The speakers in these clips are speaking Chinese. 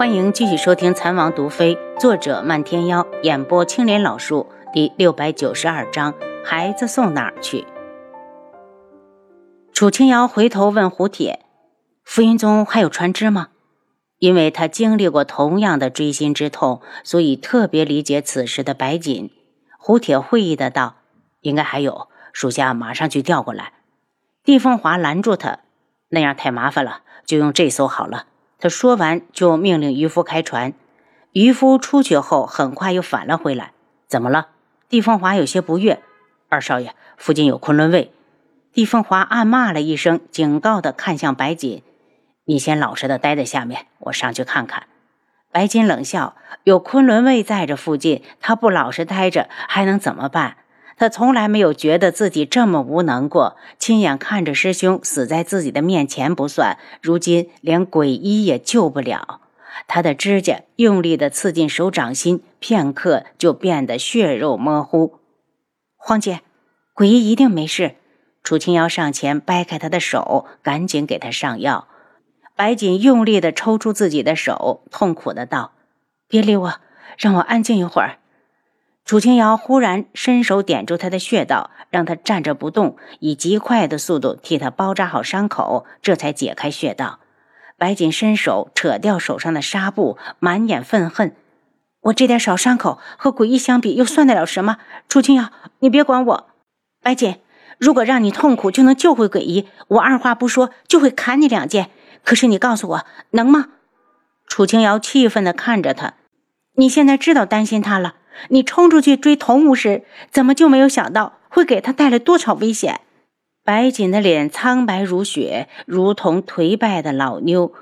欢迎继续收听《残王毒妃》，作者漫天妖，演播青莲老树，第六百九十二章：孩子送哪儿去？楚清瑶回头问胡铁：“福云宗还有船只吗？”因为他经历过同样的锥心之痛，所以特别理解此时的白锦。胡铁会意的道：“应该还有，属下马上去调过来。”帝凤华拦住他：“那样太麻烦了，就用这艘好了。”他说完，就命令渔夫开船。渔夫出去后，很快又返了回来。怎么了？帝凤华有些不悦。二少爷，附近有昆仑卫。帝凤华暗骂了一声，警告的看向白锦：“你先老实的待在下面，我上去看看。”白锦冷笑：“有昆仑卫在这附近，他不老实待着，还能怎么办？”他从来没有觉得自己这么无能过，亲眼看着师兄死在自己的面前不算，如今连鬼医也救不了。他的指甲用力地刺进手掌心，片刻就变得血肉模糊。黄姐，鬼医一定没事。楚清瑶上前掰开他的手，赶紧给他上药。白锦用力地抽出自己的手，痛苦的道：“别理我，让我安静一会儿。”楚清瑶忽然伸手点住他的穴道，让他站着不动，以极快的速度替他包扎好伤口，这才解开穴道。白锦伸手扯掉手上的纱布，满眼愤恨：“我这点小伤口和鬼医相比，又算得了什么？”楚清瑶，你别管我。白锦，如果让你痛苦就能救回鬼医，我二话不说就会砍你两剑。可是你告诉我，能吗？楚清瑶气愤地看着他：“你现在知道担心他了。”你冲出去追童武时，怎么就没有想到会给他带来多少危险？白锦的脸苍白如雪，如同颓败的老妞。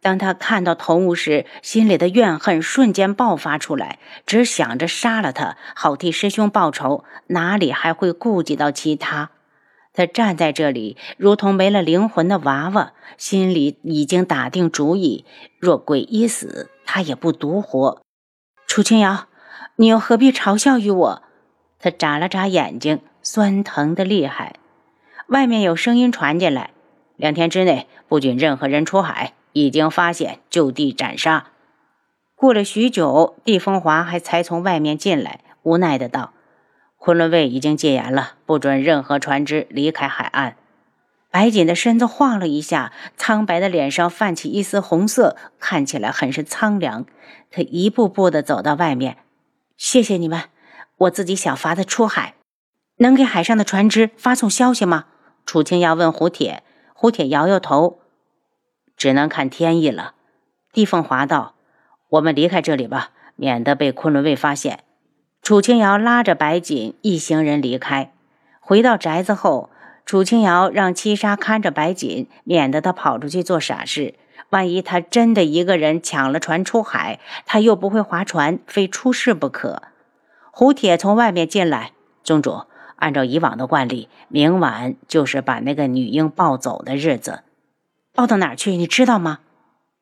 当他看到童武时，心里的怨恨瞬间爆发出来，只想着杀了他，好替师兄报仇，哪里还会顾及到其他？他站在这里，如同没了灵魂的娃娃，心里已经打定主意：若鬼医死，他也不独活。楚清瑶。你又何必嘲笑于我？他眨了眨眼睛，酸疼的厉害。外面有声音传进来：两天之内不准任何人出海，已经发现就地斩杀。过了许久，帝风华还才从外面进来，无奈的道：“昆仑卫已经戒严了，不准任何船只离开海岸。”白锦的身子晃了一下，苍白的脸上泛起一丝红色，看起来很是苍凉。他一步步的走到外面。谢谢你们，我自己想法子出海，能给海上的船只发送消息吗？楚清瑶问胡铁，胡铁摇摇头，只能看天意了。帝凤华道：“我们离开这里吧，免得被昆仑卫发现。”楚清瑶拉着白锦一行人离开，回到宅子后，楚清瑶让七杀看着白锦，免得他跑出去做傻事。万一他真的一个人抢了船出海，他又不会划船，非出事不可。胡铁从外面进来，宗主，按照以往的惯例，明晚就是把那个女婴抱走的日子。抱到哪儿去？你知道吗？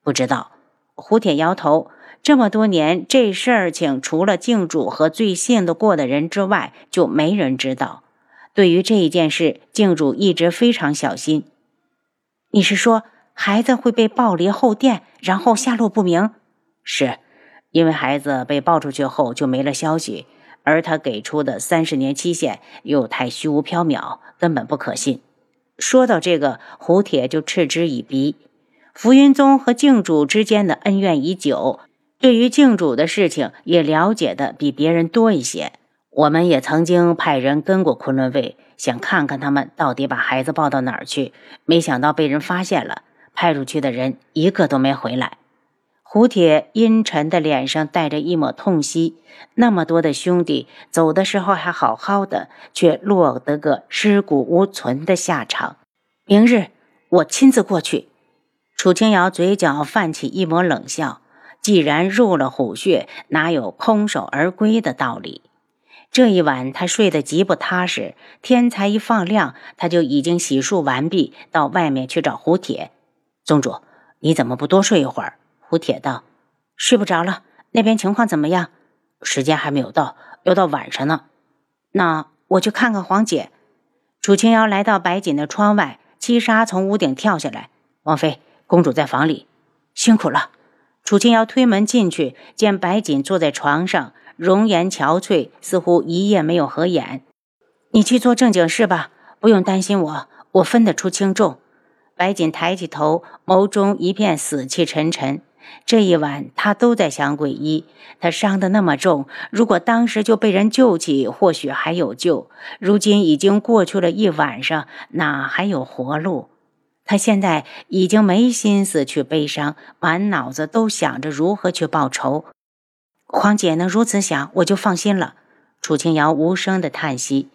不知道。胡铁摇头。这么多年，这事儿情除了靖主和最信得过的人之外，就没人知道。对于这一件事，靖主一直非常小心。你是说？孩子会被抱离后殿，然后下落不明。是，因为孩子被抱出去后就没了消息，而他给出的三十年期限又太虚无缥缈，根本不可信。说到这个，胡铁就嗤之以鼻。浮云宗和靖主之间的恩怨已久，对于靖主的事情也了解的比别人多一些。我们也曾经派人跟过昆仑卫，想看看他们到底把孩子抱到哪儿去，没想到被人发现了。派出去的人一个都没回来。胡铁阴沉的脸上带着一抹痛惜，那么多的兄弟走的时候还好好的，却落得个尸骨无存的下场。明日我亲自过去。楚清瑶嘴角泛起一抹冷笑，既然入了虎穴，哪有空手而归的道理？这一晚他睡得极不踏实，天才一放亮，他就已经洗漱完毕，到外面去找胡铁。宗主，你怎么不多睡一会儿？胡铁道：“睡不着了。那边情况怎么样？时间还没有到，要到晚上呢。那我去看看黄姐。”楚清瑶来到白锦的窗外，七杀从屋顶跳下来：“王妃，公主在房里，辛苦了。”楚清瑶推门进去，见白锦坐在床上，容颜憔悴，似乎一夜没有合眼。你去做正经事吧，不用担心我，我分得出轻重。白锦抬起头，眸中一片死气沉沉。这一晚，他都在想鬼医。他伤得那么重，如果当时就被人救起，或许还有救。如今已经过去了一晚上，哪还有活路？他现在已经没心思去悲伤，满脑子都想着如何去报仇。黄姐能如此想，我就放心了。楚清瑶无声的叹息。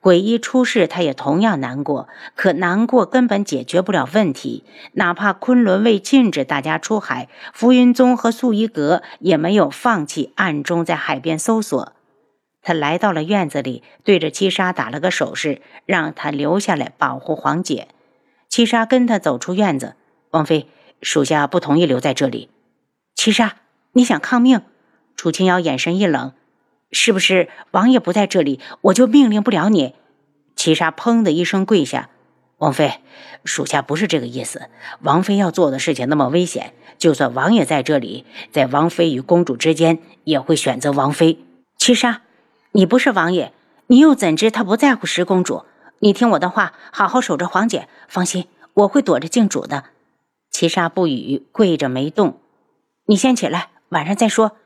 鬼医出事，他也同样难过。可难过根本解决不了问题。哪怕昆仑卫禁止大家出海，浮云宗和素衣阁也没有放弃，暗中在海边搜索。他来到了院子里，对着七杀打了个手势，让他留下来保护黄姐。七杀跟他走出院子。王妃，属下不同意留在这里。七杀，你想抗命？楚清瑶眼神一冷。是不是王爷不在这里，我就命令不了你？七杀砰的一声跪下，王妃，属下不是这个意思。王妃要做的事情那么危险，就算王爷在这里，在王妃与公主之间，也会选择王妃。七杀，你不是王爷，你又怎知他不在乎十公主？你听我的话，好好守着皇姐。放心，我会躲着靖主的。七杀不语，跪着没动。你先起来，晚上再说。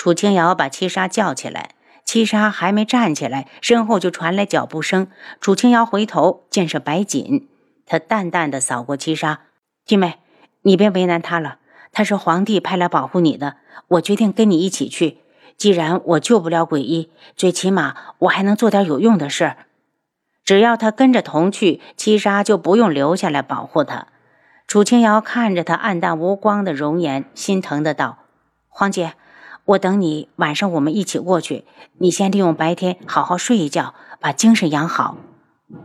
楚清瑶把七杀叫起来，七杀还没站起来，身后就传来脚步声。楚清瑶回头，见是白锦，他淡淡的扫过七杀：“弟妹，你别为难他了，他是皇帝派来保护你的。我决定跟你一起去。既然我救不了鬼医，最起码我还能做点有用的事。只要他跟着同去，七杀就不用留下来保护他。”楚清瑶看着他暗淡无光的容颜，心疼的道：“黄姐。”我等你，晚上我们一起过去。你先利用白天好好睡一觉，把精神养好。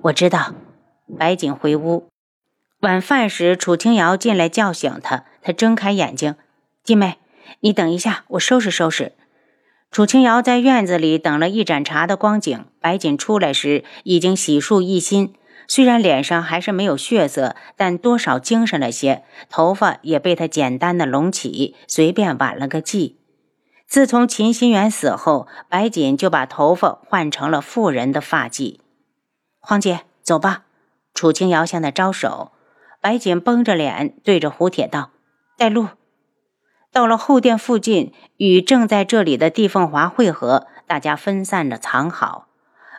我知道。白锦回屋，晚饭时，楚清瑶进来叫醒他。他睁开眼睛：“弟妹，你等一下，我收拾收拾。”楚清瑶在院子里等了一盏茶的光景，白锦出来时已经洗漱一新，虽然脸上还是没有血色，但多少精神了些。头发也被他简单的拢起，随便挽了个髻。自从秦心远死后，白锦就把头发换成了妇人的发髻。黄姐，走吧。楚清瑶向他招手，白锦绷着脸对着胡铁道：“带路。”到了后殿附近，与正在这里的帝凤华会合，大家分散着藏好。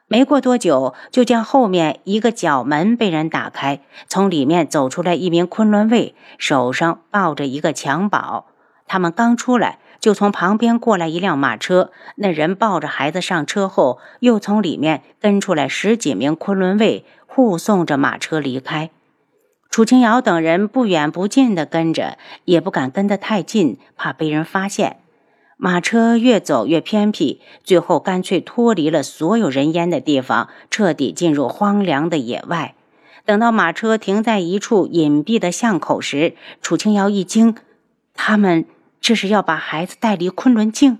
没过多久，就见后面一个角门被人打开，从里面走出来一名昆仑卫，手上抱着一个襁褓。他们刚出来。就从旁边过来一辆马车，那人抱着孩子上车后，又从里面跟出来十几名昆仑卫，护送着马车离开。楚清瑶等人不远不近的跟着，也不敢跟得太近，怕被人发现。马车越走越偏僻，最后干脆脱离了所有人烟的地方，彻底进入荒凉的野外。等到马车停在一处隐蔽的巷口时，楚清瑶一惊，他们。这是要把孩子带离昆仑镜，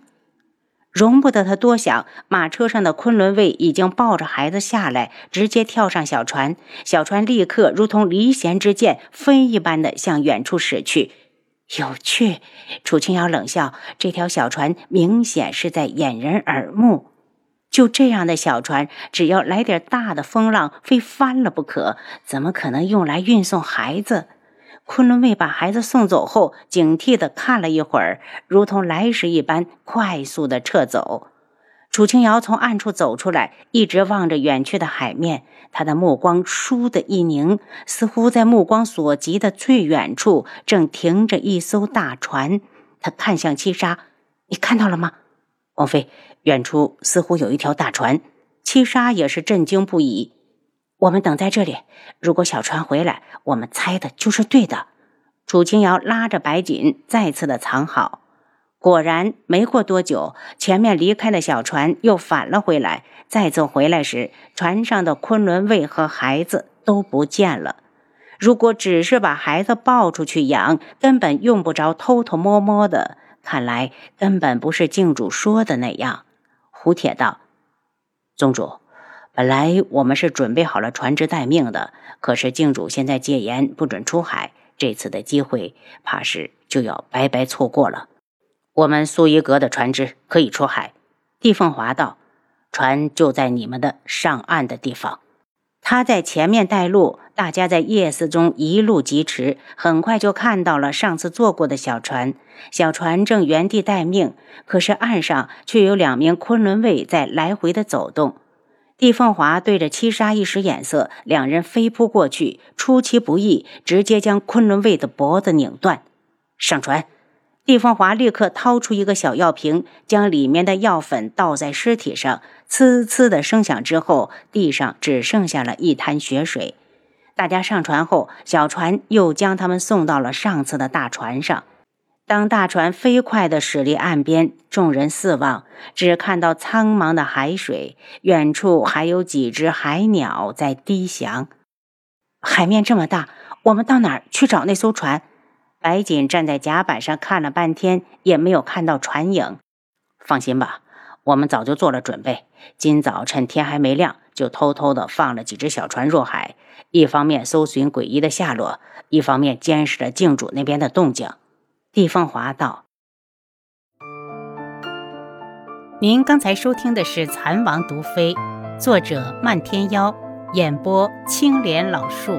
容不得他多想。马车上的昆仑卫已经抱着孩子下来，直接跳上小船。小船立刻如同离弦之箭，飞一般的向远处驶去。有趣，楚清瑶冷笑：这条小船明显是在掩人耳目。就这样的小船，只要来点大的风浪，非翻了不可。怎么可能用来运送孩子？昆仑卫把孩子送走后，警惕地看了一会儿，如同来时一般，快速地撤走。楚清瑶从暗处走出来，一直望着远去的海面，他的目光倏地一凝，似乎在目光所及的最远处，正停着一艘大船。他看向七杀：“你看到了吗？”王妃，远处似乎有一条大船。七杀也是震惊不已。我们等在这里。如果小船回来，我们猜的就是对的。楚清瑶拉着白锦再次的藏好。果然，没过多久，前面离开的小船又返了回来。再次回来时，船上的昆仑卫和孩子都不见了。如果只是把孩子抱出去养，根本用不着偷偷摸摸的。看来根本不是静主说的那样。胡铁道：“宗主。”本来我们是准备好了船只待命的，可是靖主现在戒严，不准出海。这次的机会怕是就要白白错过了。我们苏伊阁的船只可以出海。帝凤华道：“船就在你们的上岸的地方。”他在前面带路，大家在夜色中一路疾驰，很快就看到了上次坐过的小船。小船正原地待命，可是岸上却有两名昆仑卫在来回的走动。帝凤华对着七杀一使眼色，两人飞扑过去，出其不意，直接将昆仑卫的脖子拧断。上船。帝凤华立刻掏出一个小药瓶，将里面的药粉倒在尸体上，呲呲的声响之后，地上只剩下了一滩血水。大家上船后，小船又将他们送到了上次的大船上。当大船飞快地驶离岸边，众人四望，只看到苍茫的海水，远处还有几只海鸟在低翔。海面这么大，我们到哪儿去找那艘船？白锦站在甲板上看了半天，也没有看到船影。放心吧，我们早就做了准备。今早趁天还没亮，就偷偷的放了几只小船入海，一方面搜寻诡异的下落，一方面监视着镜主那边的动静。地凤华道：“您刚才收听的是《蚕王毒妃》，作者漫天妖，演播青莲老树。”